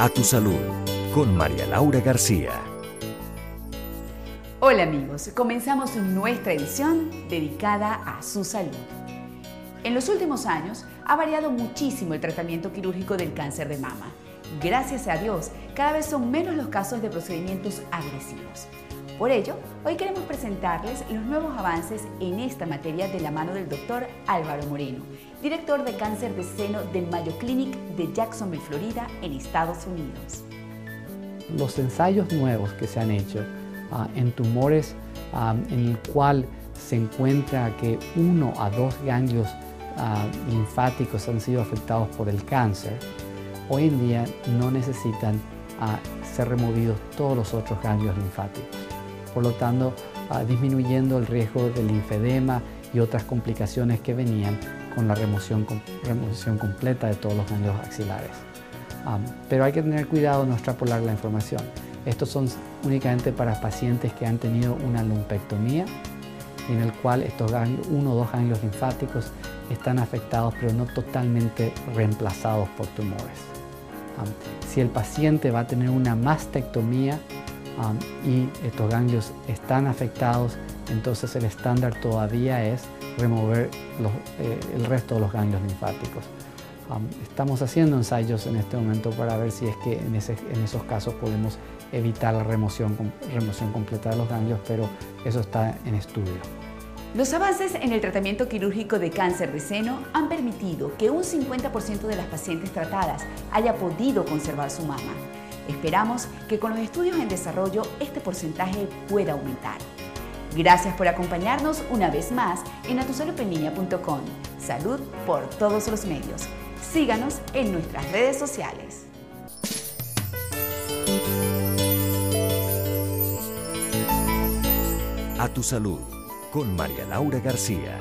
A tu salud con María Laura García. Hola amigos, comenzamos nuestra edición dedicada a su salud. En los últimos años ha variado muchísimo el tratamiento quirúrgico del cáncer de mama. Gracias a Dios, cada vez son menos los casos de procedimientos agresivos. Por ello, hoy queremos presentarles los nuevos avances en esta materia de la mano del doctor Álvaro Moreno, director de cáncer de seno del Mayo Clinic de Jacksonville, Florida, en Estados Unidos. Los ensayos nuevos que se han hecho ah, en tumores ah, en el cual se encuentra que uno a dos ganglios ah, linfáticos han sido afectados por el cáncer, hoy en día no necesitan ser removidos todos los otros ganglios linfáticos por lo tanto ah, disminuyendo el riesgo del linfedema y otras complicaciones que venían con la remoción, remoción completa de todos los ganglios axilares. pero hay que tener cuidado no extrapolar la información. Estos son únicamente para pacientes que han tenido una lumpectomía, en el cual estos ganglios, uno o dos ganglios linfáticos están afectados pero no totalmente reemplazados por tumores. si el paciente va a tener una mastectomía, Um, y estos ganglios están afectados, entonces el estándar todavía es remover eh, el resto de los ganglios linfáticos. Um, estamos haciendo ensayos en este momento para ver si es que en, esos casos podemos evitar la remoción, remoción completa de los ganglios, pero eso está en estudio. Los avances en el tratamiento quirúrgico de cáncer de seno han permitido que un 50% de las pacientes tratadas haya podido conservar su mama. Esperamos que con los estudios en desarrollo este porcentaje pueda aumentar. Gracias por acompañarnos una vez más en atusalupeniña.com. Salud por todos los medios. Síganos en nuestras redes sociales. A tu salud con María Laura García.